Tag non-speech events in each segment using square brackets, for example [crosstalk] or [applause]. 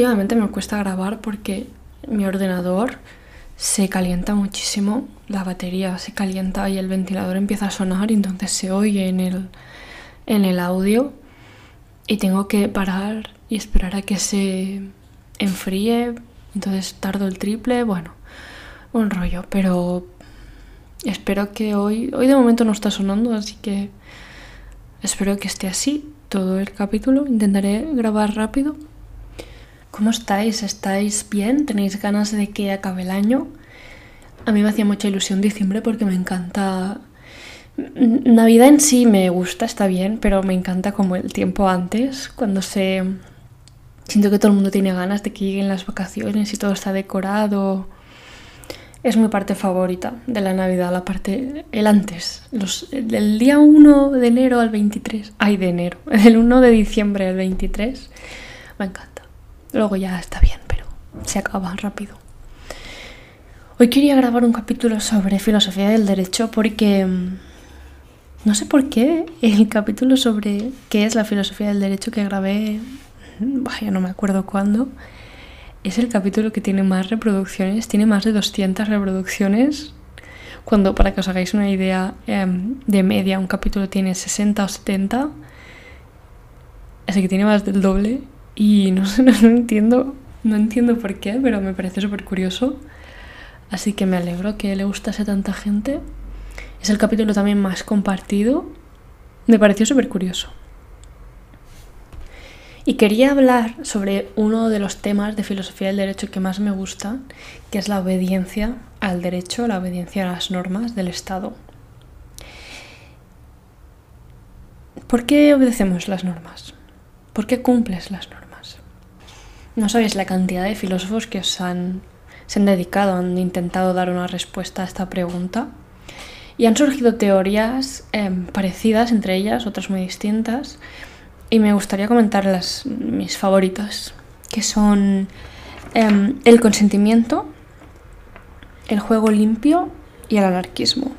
últimamente me cuesta grabar porque mi ordenador se calienta muchísimo, la batería se calienta y el ventilador empieza a sonar y entonces se oye en el, en el audio y tengo que parar y esperar a que se enfríe, entonces tardo el triple, bueno, un rollo, pero espero que hoy, hoy de momento no está sonando, así que espero que esté así todo el capítulo, intentaré grabar rápido. ¿Cómo estáis? ¿Estáis bien? ¿Tenéis ganas de que acabe el año? A mí me hacía mucha ilusión diciembre porque me encanta... Navidad en sí me gusta, está bien, pero me encanta como el tiempo antes, cuando se... Siento que todo el mundo tiene ganas de que lleguen las vacaciones y todo está decorado. Es mi parte favorita de la Navidad, la parte, el antes, los, del día 1 de enero al 23, ay de enero, [laughs] del 1 de diciembre al 23, me encanta. Luego ya está bien, pero se acaba rápido. Hoy quería grabar un capítulo sobre filosofía del derecho porque mm, no sé por qué el capítulo sobre qué es la filosofía del derecho que grabé, vaya, no me acuerdo cuándo, es el capítulo que tiene más reproducciones, tiene más de 200 reproducciones. Cuando, para que os hagáis una idea, em, de media un capítulo tiene 60 o 70, así que tiene más del doble. Y no sé, [laughs] no, entiendo, no entiendo por qué, pero me parece súper curioso. Así que me alegro que le gustase a tanta gente. Es el capítulo también más compartido. Me pareció súper curioso. Y quería hablar sobre uno de los temas de filosofía del derecho que más me gusta, que es la obediencia al derecho, la obediencia a las normas del Estado. ¿Por qué obedecemos las normas? ¿Por qué cumples las normas? No sabéis la cantidad de filósofos que os han, se han dedicado, han intentado dar una respuesta a esta pregunta. Y han surgido teorías eh, parecidas entre ellas, otras muy distintas, y me gustaría comentar las, mis favoritas, que son em, el consentimiento, el juego limpio y el anarquismo.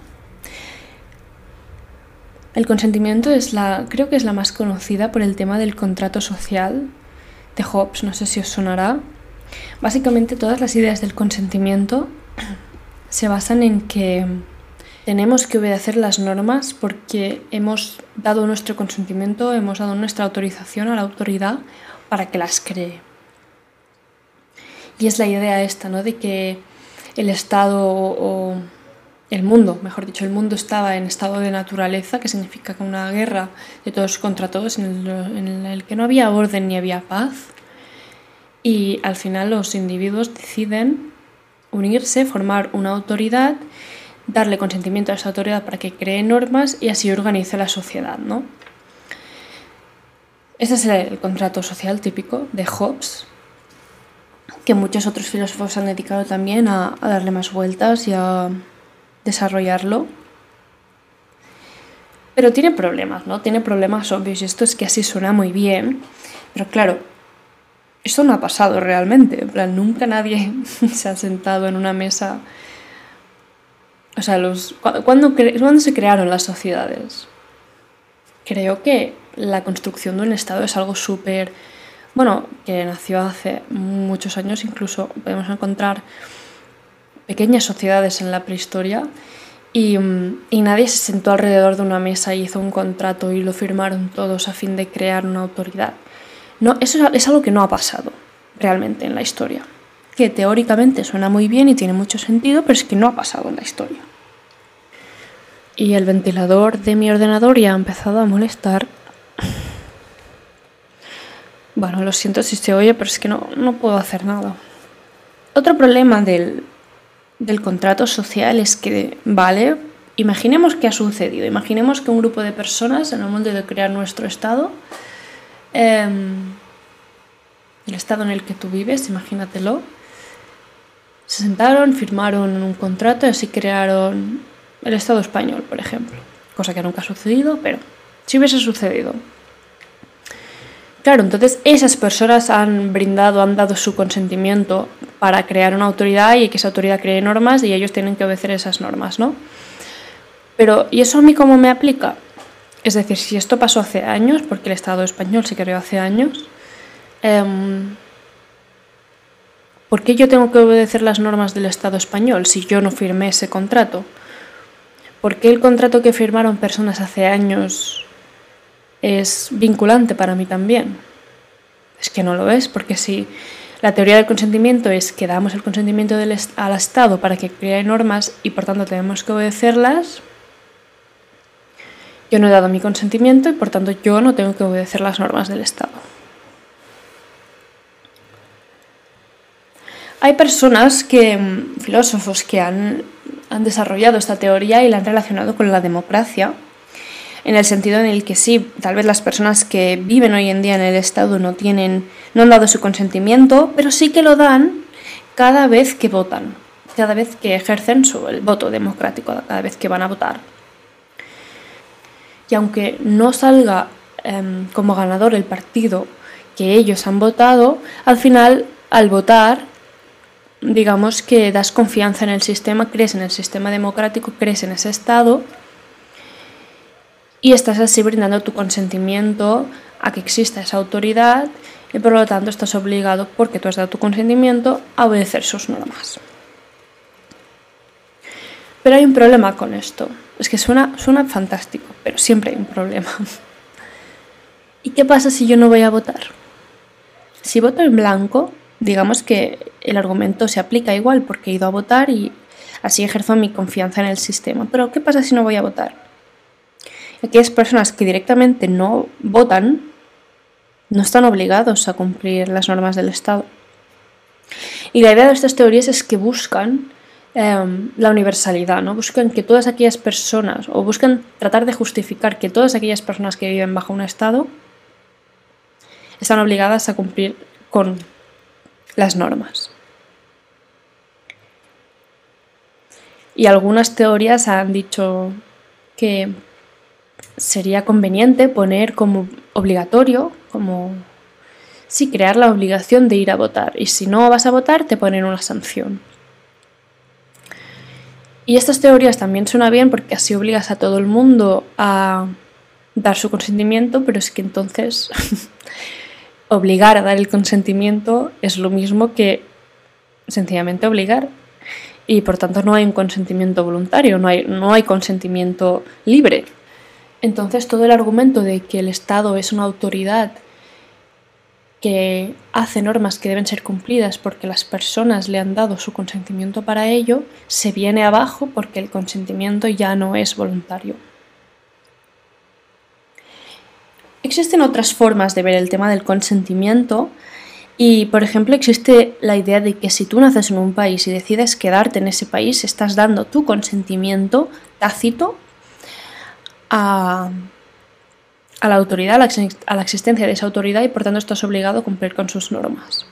El consentimiento es la, creo que es la más conocida por el tema del contrato social de Hobbes, no sé si os sonará. Básicamente todas las ideas del consentimiento [clears throat] se basan en que tenemos que obedecer las normas porque hemos dado nuestro consentimiento, hemos dado nuestra autorización a la autoridad para que las cree. Y es la idea esta, ¿no? De que el Estado o el mundo, mejor dicho, el mundo estaba en estado de naturaleza, que significa que una guerra de todos contra todos, en el, que no había orden ni había paz. Y al final los individuos deciden unirse, formar una autoridad darle consentimiento a esa autoridad para que cree normas y así organice la sociedad, ¿no? Ese es el, contrato social típico de Hobbes, que muchos otros filósofos han dedicado también a darle más vueltas y a desarrollarlo. Pero tiene problemas, ¿no? Tiene problemas obvios y esto es que así suena muy bien, pero claro, esto no ha pasado realmente. Nunca nadie [laughs] se ha sentado en una mesa o sea, los, ¿cuándo, se crearon las sociedades? Creo que la construcción de un Estado es algo súper, bueno, que nació hace muchos años, incluso podemos encontrar pequeñas sociedades en la prehistoria y, y, nadie se sentó alrededor de una mesa y hizo un contrato y lo firmaron todos a fin de crear una autoridad. No, eso es algo que no ha pasado realmente en la historia que teóricamente suena muy bien y tiene mucho sentido, pero es que no ha pasado en la historia. Y el ventilador de mi ordenador ya ha empezado a molestar. Bueno, lo siento si se oye, pero es que no, no puedo hacer nada. Otro problema del, del contrato social es que, vale, imaginemos que ha sucedido. Imaginemos que un grupo de personas en el mundo de crear nuestro estado, em, el estado en el que tú vives, imagínatelo, se sentaron, firmaron un contrato y así crearon el Estado español, por ejemplo. Cosa que nunca ha sucedido, pero si hubiese sucedido. Claro, entonces esas personas han brindado, han dado su consentimiento para crear una autoridad y que esa autoridad cree normas y ellos tienen que obedecer esas normas, ¿no? Pero, ¿y eso a mí cómo me aplica? Es decir, si esto pasó hace años, porque el Estado español se creó hace años, eh, ¿Por qué yo tengo que obedecer las normas del Estado español si yo no firmé ese contrato? ¿Por qué el contrato que firmaron personas hace años es vinculante para mí también? Es que no lo es, porque si la teoría del consentimiento es que damos el consentimiento al Estado para que cree normas y por tanto tenemos que obedecerlas, yo no he dado mi consentimiento y por tanto yo no tengo que obedecer las normas del Estado. Hay personas que, mm, filósofos, que han, han desarrollado esta teoría y la han relacionado con la democracia, en el sentido en el que sí, tal vez las personas que viven hoy en día en el Estado no tienen, no han dado su consentimiento, pero sí que lo dan cada vez que votan, cada vez que ejercen su, el voto democrático, cada vez que van a votar. Y aunque no salga em, como ganador el partido que ellos han votado, al final, al votar, digamos que das confianza en el sistema, crees en el sistema democrático, crees en ese Estado y estás así brindando tu consentimiento a que exista esa autoridad y por lo tanto estás obligado, porque tú has dado tu consentimiento, a obedecer sus normas. Pero hay un problema con esto. Es que suena, suena fantástico, pero siempre hay un problema. [laughs] ¿Y qué pasa si yo no voy a votar? Si voto en blanco, digamos que el argumento se aplica igual porque he ido a votar y así ejerzo mi confianza en el sistema. Pero ¿qué pasa si no voy a votar? Aquellas personas que directamente no votan no están obligados a cumplir las normas del Estado. Y la idea de estas teorías es que buscan em, la universalidad, ¿no? Buscan que todas aquellas personas, o buscan tratar de justificar que todas aquellas personas que viven bajo un Estado están obligadas a cumplir con las normas. Y algunas teorías han dicho que sería conveniente poner como obligatorio, como sí, crear la obligación de ir a votar. Y si no vas a votar, te ponen una sanción. Y estas teorías también suenan bien porque así obligas a todo el mundo a dar su consentimiento, pero es que entonces [laughs] obligar a dar el consentimiento es lo mismo que sencillamente obligar. Y por tanto no hay un consentimiento voluntario, no hay, no hay consentimiento libre. Entonces todo el argumento de que el Estado es una autoridad que hace normas que deben ser cumplidas porque las personas le han dado su consentimiento para ello, se viene abajo porque el consentimiento ya no es voluntario. Existen otras formas de ver el tema del consentimiento y, por ejemplo, existe la idea de que si tú naces en un país y decides quedarte en ese país, estás dando tu consentimiento tácito a, la autoridad, a la existencia de esa autoridad y por tanto estás obligado a cumplir con sus normas.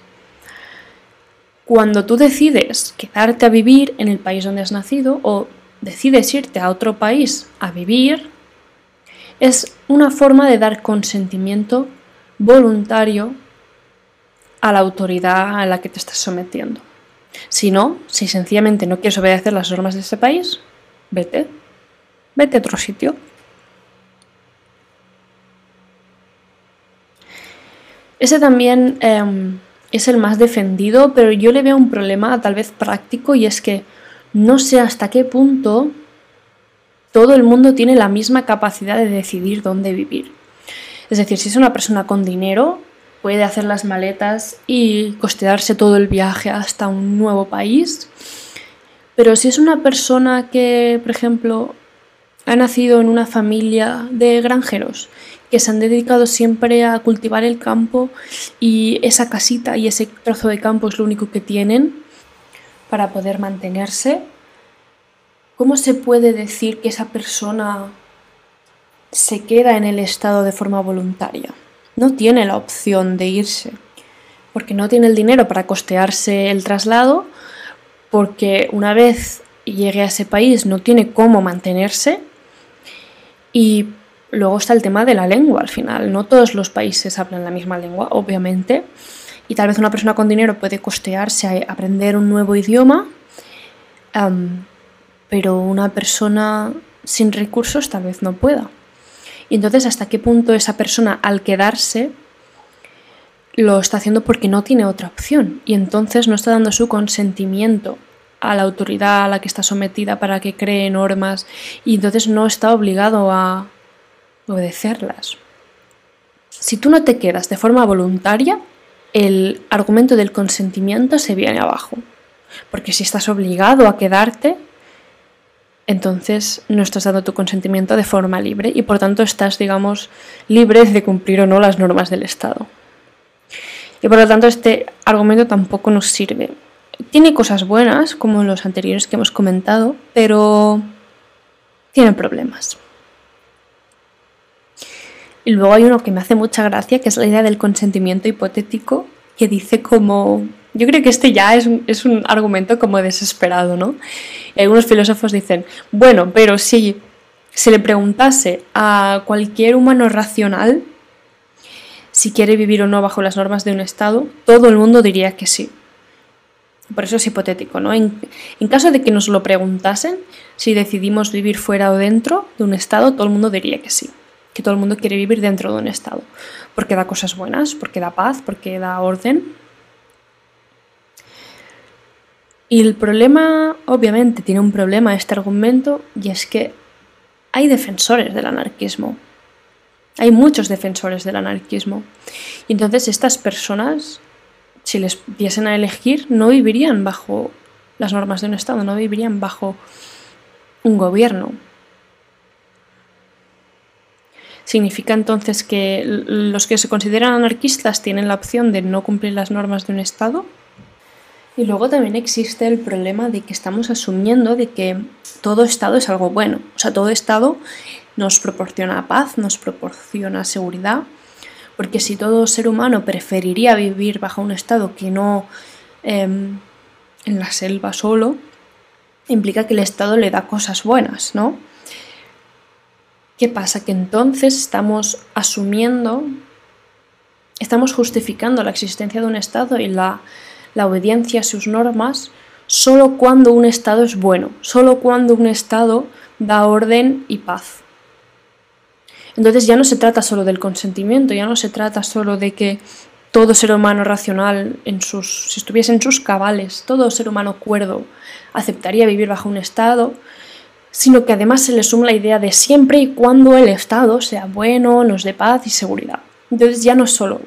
Cuando tú decides quedarte a vivir en el país donde has nacido o decides irte a otro país a vivir, es una forma de dar consentimiento voluntario a la autoridad a la que te estás sometiendo. Si no, si sencillamente no quieres obedecer las normas de ese país, vete, vete a otro sitio. Ese también em, es el más defendido, pero yo le veo un problema tal vez práctico y es que no sé hasta qué punto todo el mundo tiene la misma capacidad de decidir dónde vivir. Es decir, si es una persona con dinero, puede hacer las maletas y costearse todo el viaje hasta un nuevo país. Pero si es una persona que, por ejemplo, ha nacido en una familia de granjeros que se han dedicado siempre a cultivar el campo y esa casita y ese trozo de campo es lo único que tienen para poder mantenerse, ¿Cómo se puede decir que esa persona se queda en el estado de forma voluntaria? No tiene la opción de irse, porque no tiene el dinero para costearse el traslado, porque una vez llegue a ese país no tiene cómo mantenerse y luego está el tema de la lengua al final. No todos los países hablan la misma lengua, obviamente, y tal vez una persona con dinero puede costearse a aprender un nuevo idioma pero una persona sin recursos tal vez no pueda. Y entonces, ¿hasta qué punto esa persona al quedarse lo está haciendo porque no tiene otra opción y entonces no está dando su consentimiento a la autoridad a la que está sometida para que cree normas y entonces no está obligado a obedecerlas. Si tú no te quedas de forma voluntaria, el argumento del consentimiento se viene abajo. Porque si estás obligado a quedarte, entonces no estás dando tu consentimiento de forma libre y por tanto estás, digamos, libre de cumplir o no las normas del Estado. Y por lo tanto este argumento tampoco nos sirve. Tiene cosas buenas, como los anteriores que hemos comentado, pero tiene problemas. Y luego hay uno que me hace mucha gracia, que es la idea del consentimiento hipotético, que dice como... Yo creo que este ya es, es un argumento como desesperado, ¿no? Y algunos filósofos dicen, bueno, pero si se le preguntase a cualquier humano racional si quiere vivir o no bajo las normas de un Estado, todo el mundo diría que sí. Por eso es hipotético, ¿no? En, en, caso de que nos lo preguntasen, si decidimos vivir fuera o dentro de un Estado, todo el mundo diría que sí que todo el mundo quiere vivir dentro de un Estado, porque da cosas buenas, porque da paz, porque da orden. Y el problema, obviamente, tiene un problema este argumento, y es que hay defensores del anarquismo. Hay muchos defensores del anarquismo. Y entonces estas personas, si les diesen a elegir, no vivirían bajo las normas de un Estado, no vivirían bajo un gobierno, ¿Significa entonces que los que se consideran anarquistas tienen la opción de no cumplir las normas de un Estado? Y luego también existe el problema de que estamos asumiendo de que todo Estado es algo bueno. O sea, todo Estado nos proporciona paz, nos proporciona seguridad, porque si todo ser humano preferiría vivir bajo un Estado que no em, en la selva solo, implica que el Estado le da cosas buenas, ¿no? ¿Qué pasa? Que entonces estamos asumiendo, estamos justificando la existencia de un Estado y la, obediencia a sus normas solo cuando un Estado es bueno, solo cuando un Estado da orden y paz. Entonces ya no se trata solo del consentimiento, ya no se trata solo de que todo ser humano racional, en sus, si estuviese en sus cabales, todo ser humano cuerdo aceptaría vivir bajo un Estado, sino que además se le suma la idea de siempre y cuando el Estado sea bueno, nos dé paz y seguridad. Entonces ya no es solo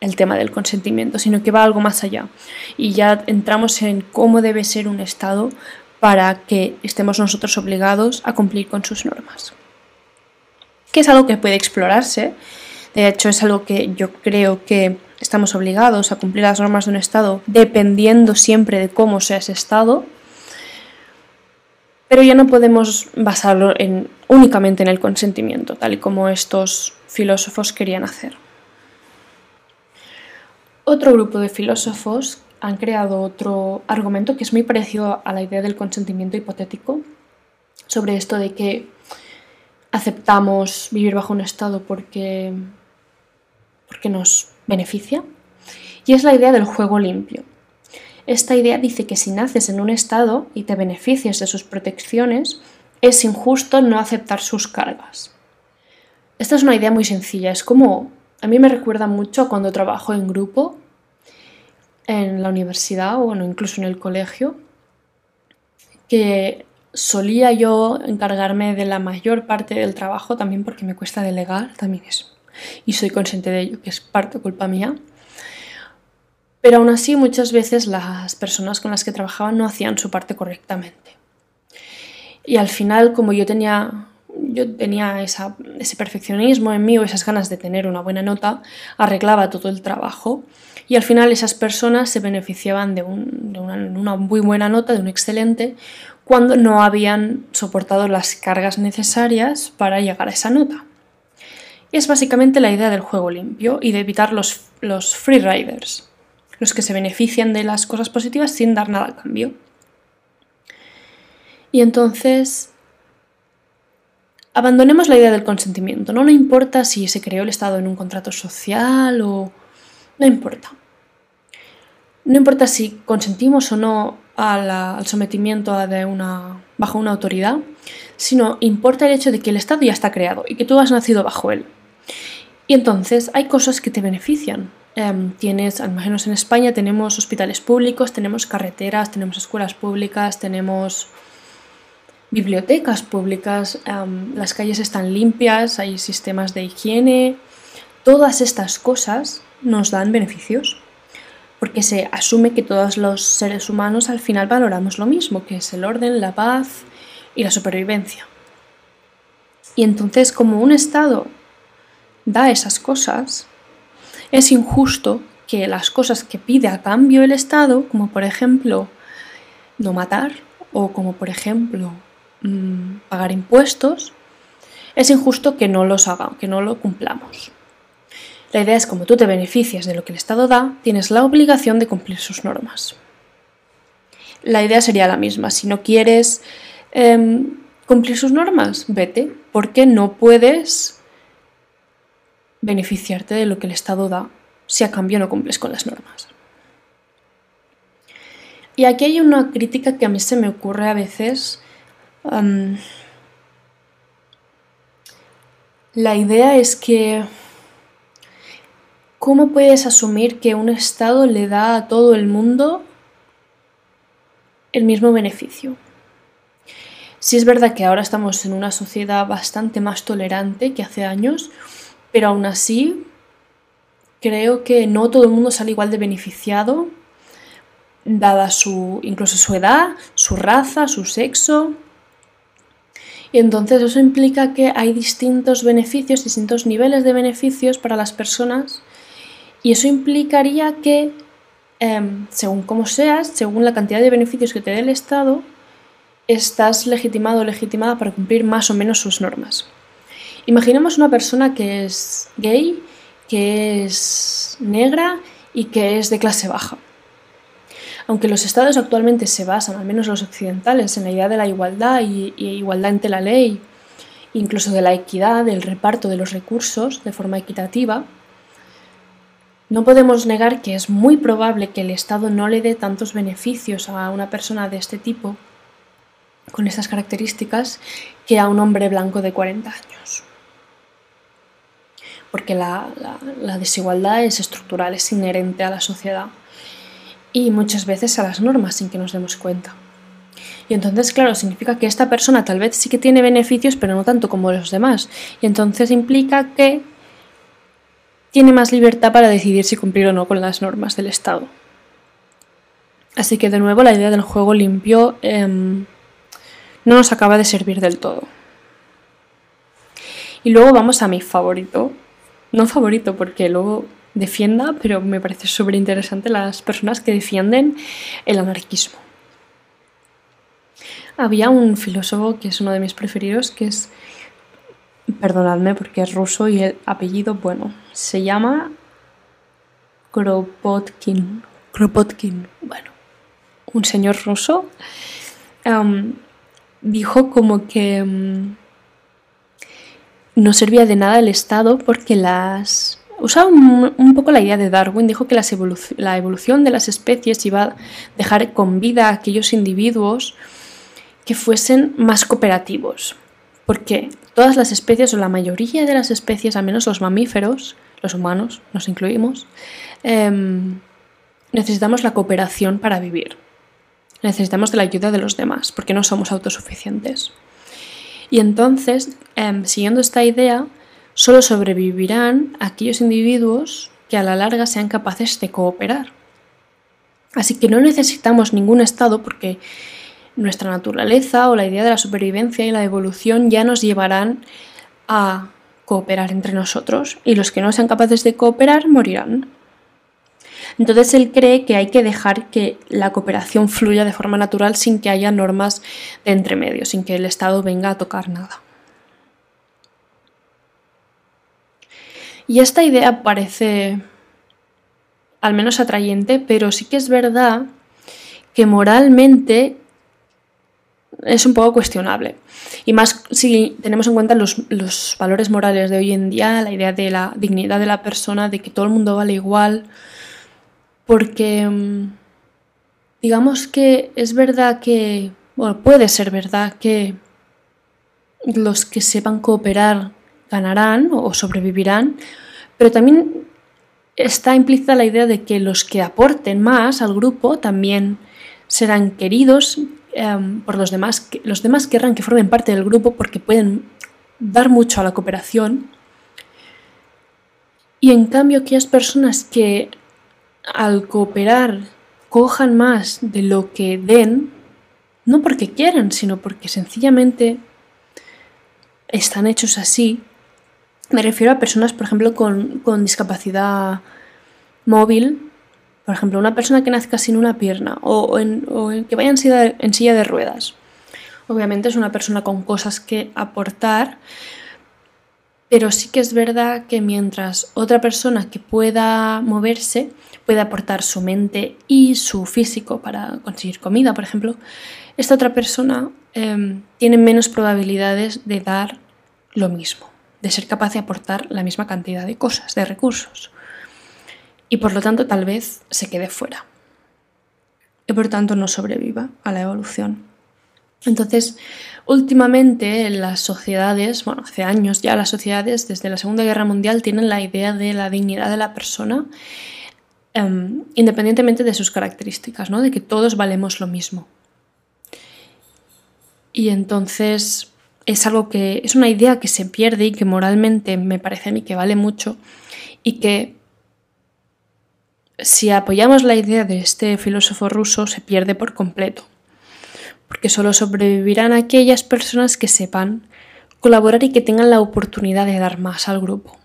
el tema del consentimiento, sino que va algo más allá. Y ya entramos en cómo debe ser un Estado para que estemos nosotros obligados a cumplir con sus normas. Que es algo que puede explorarse. De hecho, es algo que yo creo que estamos obligados a cumplir las normas de un Estado dependiendo siempre de cómo sea ese Estado pero ya no podemos basarlo en, únicamente en el consentimiento, tal y como estos filósofos querían hacer. Otro grupo de filósofos han creado otro argumento que es muy parecido a la idea del consentimiento hipotético, sobre esto de que aceptamos vivir bajo un estado porque, porque nos beneficia, y es la idea del juego limpio. Esta idea dice que si naces en un Estado y te beneficias de sus protecciones, es injusto no aceptar sus cargas. Esta es una idea muy sencilla, es como, a mí me recuerda mucho cuando trabajo en grupo, en la universidad o incluso en el colegio, que solía yo encargarme de la mayor parte del trabajo, también porque me cuesta delegar, también es, y soy consciente de ello, que es parte culpa mía. Pero aún así muchas veces las personas con las que trabajaba no hacían su parte correctamente. Y al final, como yo tenía, yo tenía ese perfeccionismo en mí o esas ganas de tener una buena nota, arreglaba todo el trabajo y al final esas personas se beneficiaban de, una, muy buena nota, de un excelente, cuando no habían soportado las cargas necesarias para llegar a esa nota. Es básicamente la idea del juego limpio y de evitar los, los free riders los que se benefician de las cosas positivas sin dar nada a cambio. Y entonces, abandonemos la idea del consentimiento. No, no importa si se creó el Estado en un contrato social o... No importa. No importa si consentimos o no al sometimiento bajo una autoridad, sino importa el hecho de que el Estado ya está creado y que tú has nacido bajo él. Y entonces hay cosas que te benefician. Em, tienes, al menos en España, tenemos hospitales públicos, tenemos carreteras, tenemos escuelas públicas, tenemos bibliotecas públicas, em, las calles están limpias, hay sistemas de higiene. Todas estas cosas nos dan beneficios porque se asume que todos los seres humanos al final valoramos lo mismo, que es el orden, la paz y la supervivencia. Y entonces como un Estado da esas cosas, es injusto que las cosas que pide a cambio el Estado, como por ejemplo no matar o como por ejemplo mm, pagar impuestos, es injusto que no los haga, que no lo cumplamos. La idea es como tú te beneficias de lo que el Estado da, tienes la obligación de cumplir sus normas. La idea sería la misma. Si no quieres em, cumplir sus normas, vete, porque no puedes beneficiarte de lo que el Estado da si a cambio no cumples con las normas. Y aquí hay una crítica que a mí se me ocurre a veces. La idea es que ¿Cómo puedes asumir que un Estado le da a todo el mundo el mismo beneficio? Sí es verdad que ahora estamos en una sociedad bastante más tolerante que hace años, pero aún así creo que no todo el mundo sale igual de beneficiado, dada su incluso su edad, su raza, su sexo. Y entonces eso implica que hay distintos beneficios, distintos niveles de beneficios para las personas y eso implicaría que, em, según cómo seas, según la cantidad de beneficios que te dé el Estado, estás legitimado o legitimada para cumplir más o menos sus normas. Imaginemos una persona que es gay, que es negra y que es de clase baja. Aunque los estados actualmente se basan, al menos los occidentales, en la idea de la igualdad y, igualdad ante la ley, incluso de la equidad, del reparto de los recursos de forma equitativa, no podemos negar que es muy probable que el Estado no le dé tantos beneficios a una persona de este tipo, con estas características, que a un hombre blanco de 40 años. Porque la, desigualdad es estructural, es inherente a la sociedad y muchas veces a las normas sin que nos demos cuenta. Y entonces, claro, significa que esta persona tal vez sí que tiene beneficios, pero no tanto como los demás. Y entonces implica que tiene más libertad para decidir si cumplir o no con las normas del Estado. Así que de nuevo la idea del juego limpio em, no nos acaba de servir del todo. Y luego vamos a mi favorito. No favorito porque luego defienda, pero me parece súper interesante las personas que defienden el anarquismo. Había un filósofo que es uno de mis preferidos, que es perdonadme porque es ruso y el apellido, bueno, se llama Kropotkin. Kropotkin, bueno, un señor ruso, dijo como que no servía de nada el Estado porque las... Usaba un, poco la idea de Darwin, dijo que la evolución de las especies iba a dejar con vida a aquellos individuos que fuesen más cooperativos. Porque todas las especies o la mayoría de las especies, al menos los mamíferos, los humanos nos incluimos, em, necesitamos la cooperación para vivir. Necesitamos de la ayuda de los demás, porque no somos autosuficientes. Y entonces, em, siguiendo esta idea, solo sobrevivirán aquellos individuos que a la larga sean capaces de cooperar. Así que no necesitamos ningún Estado porque nuestra naturaleza o la idea de la supervivencia y la evolución ya nos llevarán a cooperar entre nosotros y los que no sean capaces de cooperar morirán. Entonces él cree que hay que dejar que la cooperación fluya de forma natural sin que haya normas de entremedio, sin que el Estado venga a tocar nada. Y esta idea parece al menos atrayente, pero sí que es verdad que moralmente es un poco cuestionable. Y más si tenemos en cuenta los, valores morales de hoy en día, la idea de la dignidad de la persona, de que todo el mundo vale igual, porque mm, digamos que es verdad que, bueno, puede ser verdad que los que sepan cooperar ganarán o sobrevivirán, Pero también está implícita la idea de que los que aporten más al grupo también serán queridos em, por los demás. Los demás querrán que formen parte del grupo porque pueden dar mucho a la cooperación. Y en cambio aquellas personas que al cooperar cojan más de lo que den, no porque quieran, sino porque sencillamente están hechos así. Me refiero a personas, por ejemplo, con, discapacidad móvil, por ejemplo, una persona que nazca sin una pierna o, en, que vaya en silla de ruedas. Obviamente es una persona con cosas que aportar, pero sí que es verdad que mientras otra persona que pueda moverse, puede aportar su mente y su físico para conseguir comida, por ejemplo, esta otra persona em, tiene menos probabilidades de dar lo mismo, de ser capaz de aportar la misma cantidad de cosas, de recursos. Y por lo tanto tal vez se quede fuera. Y por tanto no sobreviva a la evolución. Entonces, últimamente las sociedades, bueno, hace años ya las sociedades desde la Segunda Guerra Mundial tienen la idea de la dignidad de la persona em, independientemente de sus características, ¿no? de que todos valemos lo mismo. Y entonces es algo que es una idea que se pierde y que moralmente me parece a mí que vale mucho y que si apoyamos la idea de este filósofo ruso se pierde por completo porque solo sobrevivirán aquellas personas que sepan colaborar y que tengan la oportunidad de dar más al grupo.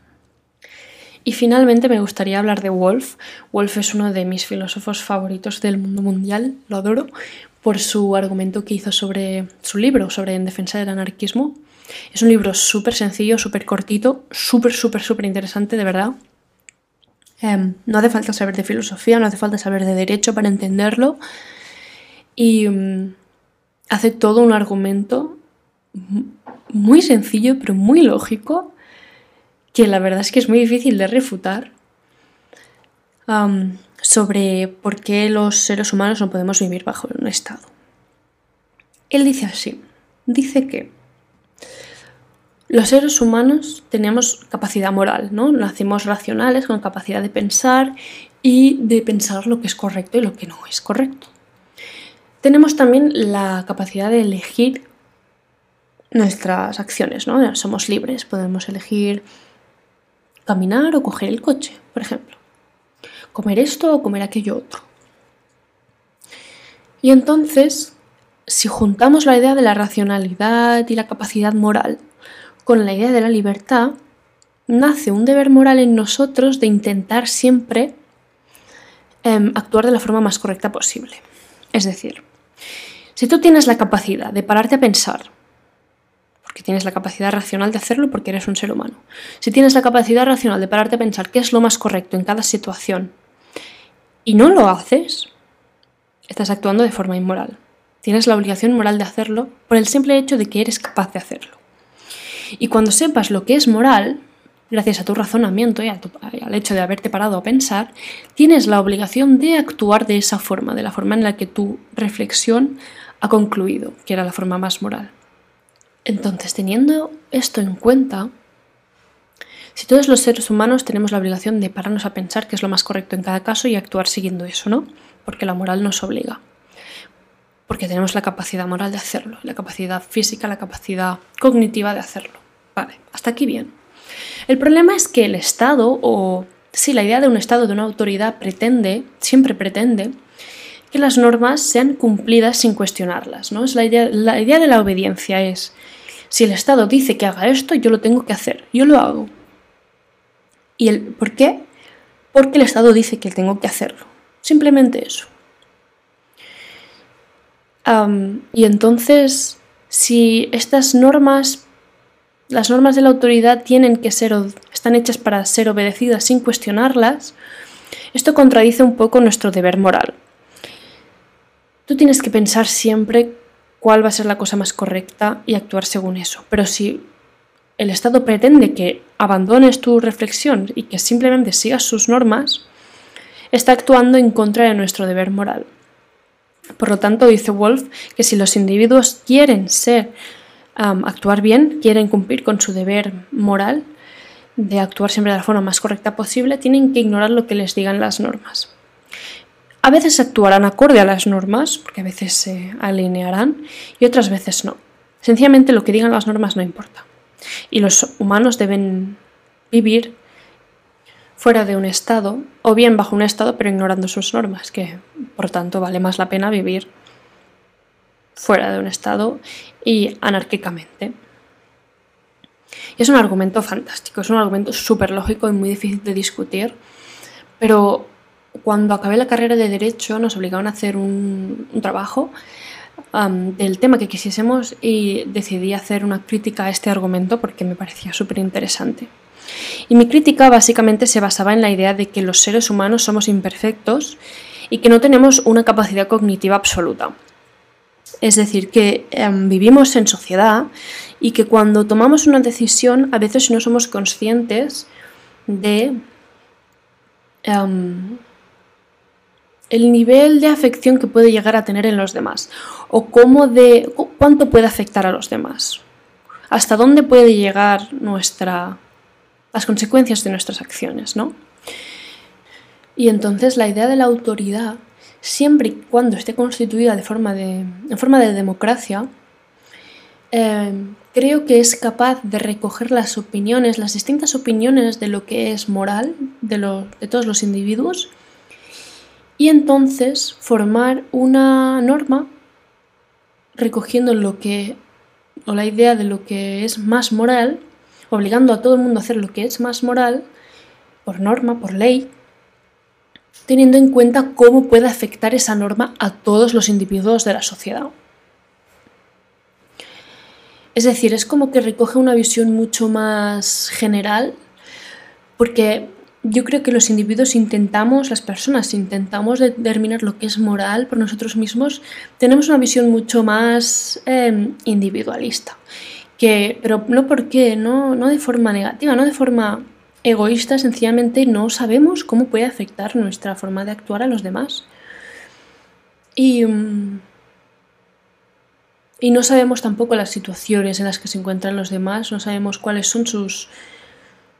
Y finalmente me gustaría hablar de Wolf. Wolf es uno de mis filósofos favoritos del mundo mundial, lo adoro, por su argumento que hizo sobre su libro, sobre En defensa del anarquismo. Es un libro súper sencillo, súper cortito, súper, súper, súper interesante, de verdad. Em, no hace falta saber de filosofía, no hace falta saber de derecho para entenderlo. Y mm, hace todo un argumento muy sencillo, pero muy lógico, que la verdad es que es muy difícil de refutar, sobre por qué los seres humanos no podemos vivir bajo un estado. Él dice así, dice que los seres humanos tenemos capacidad moral, ¿no? Nacemos racionales con capacidad de pensar y de pensar lo que es correcto y lo que no es correcto. Tenemos también la capacidad de elegir nuestras acciones, ¿no? Somos libres, podemos elegir caminar o coger el coche, por ejemplo. Comer esto o comer aquello otro. Y entonces, si juntamos la idea de la racionalidad y la capacidad moral con la idea de la libertad, nace un deber moral en nosotros de intentar siempre em, actuar de la forma más correcta posible. Es decir, si tú tienes la capacidad de pararte a pensar, porque tienes la capacidad racional de hacerlo porque eres un ser humano, si tienes la capacidad racional de pararte a pensar qué es lo más correcto en cada situación y no lo haces, estás actuando de forma inmoral. Tienes la obligación moral de hacerlo por el simple hecho de que eres capaz de hacerlo. Y cuando sepas lo que es moral, gracias a tu razonamiento y, al hecho de haberte parado a pensar, tienes la obligación de actuar de esa forma, de la forma en la que tu reflexión ha concluido, que era la forma más moral. Entonces, teniendo esto en cuenta, si todos los seres humanos tenemos la obligación de pararnos a pensar qué es lo más correcto en cada caso y actuar siguiendo eso, ¿no? Porque la moral nos obliga. Porque tenemos la capacidad moral de hacerlo, la capacidad física, la capacidad cognitiva de hacerlo. Vale, hasta aquí bien. El problema es que el Estado, o sí, la idea de un Estado, de una autoridad, pretende, siempre pretende, que las normas sean cumplidas sin cuestionarlas. ¿no? Es la, idea, la idea de la obediencia es, si el Estado dice que haga esto, yo lo tengo que hacer, yo lo hago. ¿Y el por qué? Porque el Estado dice que tengo que hacerlo. Simplemente eso. y entonces, si estas normas, las normas de la autoridad tienen que ser, están hechas para ser obedecidas sin cuestionarlas, esto contradice un poco nuestro deber moral. Tú tienes que pensar siempre cuál va a ser la cosa más correcta y actuar según eso. Pero si el Estado pretende que abandones tu reflexión y que simplemente sigas sus normas, está actuando en contra de nuestro deber moral. Por lo tanto, dice Wolf que si los individuos quieren ser, actuar bien, quieren cumplir con su deber moral, de actuar siempre de la forma más correcta posible, tienen que ignorar lo que les digan las normas. A veces actuarán acorde a las normas, porque a veces se alinearán, y otras veces no. Sencillamente lo que digan las normas no importa. Y los humanos deben vivir fuera de un estado, o bien bajo un estado pero ignorando sus normas, que por tanto vale más la pena vivir fuera de un estado y anárquicamente. Y es un argumento fantástico, es un argumento súper lógico y muy difícil de discutir, pero cuando acabé la carrera de Derecho nos obligaron a hacer un, trabajo del tema que quisiésemos y decidí hacer una crítica a este argumento porque me parecía súper interesante. Y mi crítica básicamente se basaba en la idea de que los seres humanos somos imperfectos y que no tenemos una capacidad cognitiva absoluta. Es decir, que em, vivimos en sociedad y que cuando tomamos una decisión a veces no somos conscientes de em, el nivel de afección que puede llegar a tener en los demás o cómo de cuánto puede afectar a los demás. Hasta dónde puede llegar nuestra las consecuencias de nuestras acciones, ¿no? Y entonces la idea de la autoridad siempre y cuando esté constituida de forma de, en forma de democracia, eh, creo que es capaz de recoger las opiniones, las distintas opiniones de lo que es moral de, de todos los individuos y entonces formar una norma recogiendo lo que o la idea de lo que es más moral, obligando a todo el mundo a hacer lo que es más moral por norma, por ley, teniendo en cuenta cómo puede afectar esa norma a todos los individuos de la sociedad. Es decir, es como que recoge una visión mucho más general, porque yo creo que los individuos intentamos, las personas intentamos determinar lo que es moral por nosotros mismos, tenemos una visión mucho más em, individualista. Que, pero no porque, no, no de forma negativa, no de forma egoístas, sencillamente no sabemos cómo puede afectar nuestra forma de actuar a los demás. Y, mm, y no sabemos tampoco las situaciones en las que se encuentran los demás, no sabemos cuáles son sus,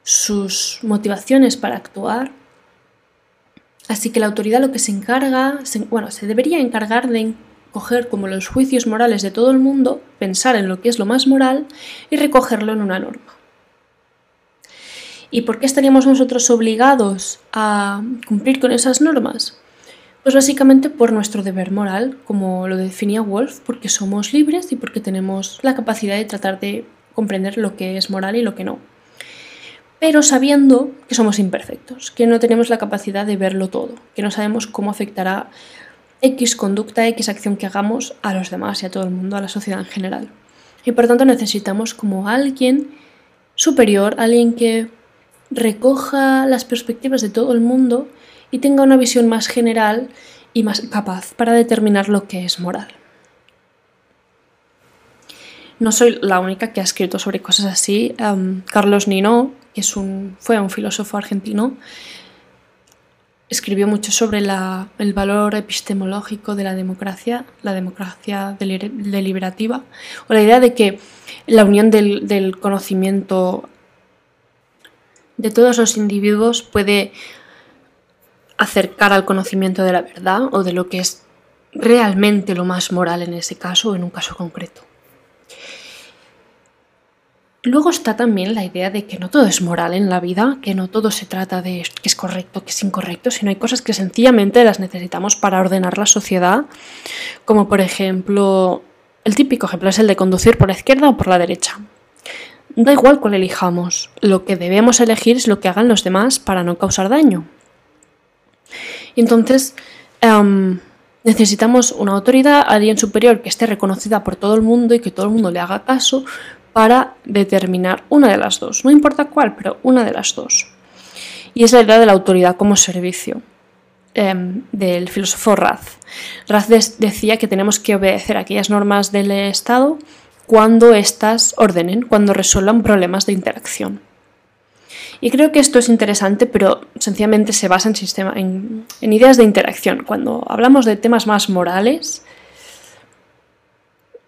sus motivaciones para actuar. Así que la autoridad lo que se encarga, bueno, se debería encargar de coger como los juicios morales de todo el mundo, pensar en lo que es lo más moral y recogerlo en una norma. ¿Y por qué estaríamos nosotros obligados a cumplir con esas normas? Pues básicamente por nuestro deber moral, como lo definía Wolf, porque somos libres y porque tenemos la capacidad de tratar de comprender lo que es moral y lo que no. Pero sabiendo que somos imperfectos, que no tenemos la capacidad de verlo todo, que no sabemos cómo afectará X conducta, X acción que hagamos a los demás y a todo el mundo, a la sociedad en general. Y por tanto necesitamos como alguien superior, alguien que recoja las perspectivas de todo el mundo y tenga una visión más general y más capaz para determinar lo que es moral. No soy la única que ha escrito sobre cosas así. Carlos Nino, fue un filósofo argentino, escribió mucho sobre el valor epistemológico de la democracia, la democracia deliberativa, o la idea de que la unión del conocimiento de todos los individuos puede acercar al conocimiento de la verdad o de lo que es realmente lo más moral en ese caso o en un caso concreto. Luego está también la idea de que no todo es moral en la vida, que no todo se trata de que es correcto, que es incorrecto, sino hay cosas que sencillamente las necesitamos para ordenar la sociedad, como por ejemplo, el típico ejemplo es el de conducir por la izquierda o por la derecha. Da igual cuál elijamos, lo que debemos elegir es lo que hagan los demás para no causar daño. Y entonces em, necesitamos una autoridad, alguien superior que esté reconocida por todo el mundo y que todo el mundo le haga caso para determinar una de las dos. No importa cuál, pero una de las dos. Y es la idea de la autoridad como servicio. Em, del filósofo Raz. Raz decía que tenemos que obedecer aquellas normas del Estado cuando éstas ordenen, cuando resuelvan problemas de interacción. Y creo que esto es interesante, pero sencillamente se basa en, ideas de interacción. Cuando hablamos de temas más morales,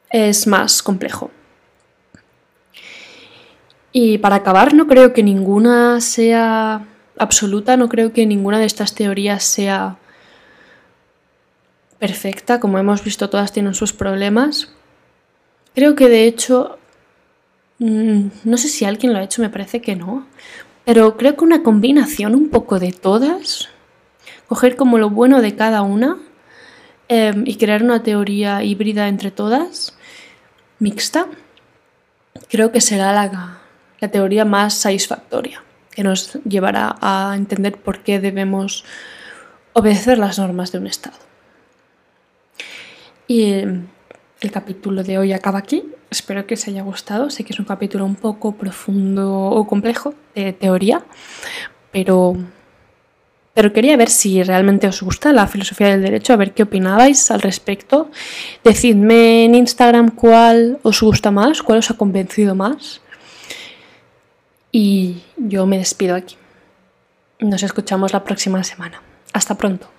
es más complejo. Y para acabar, no creo que ninguna sea absoluta, no creo que ninguna de estas teorías sea perfecta, como hemos visto todas tienen sus problemas. Creo que de hecho, mm, no sé si alguien lo ha hecho, me parece que no, pero creo que una combinación un poco de todas, coger como lo bueno de cada una em, y crear una teoría híbrida entre todas, mixta, creo que será la, la teoría más satisfactoria, que nos llevará a entender por qué debemos obedecer las normas de un Estado. Y el capítulo de hoy acaba aquí. Espero que os haya gustado. Sé que es un capítulo un poco profundo o complejo de teoría, pero, pero quería ver si realmente os gusta la filosofía del derecho, a ver qué opinabais al respecto. Decidme en Instagram cuál os gusta más, cuál os ha convencido más. Y yo me despido aquí. Nos escuchamos la próxima semana. Hasta pronto.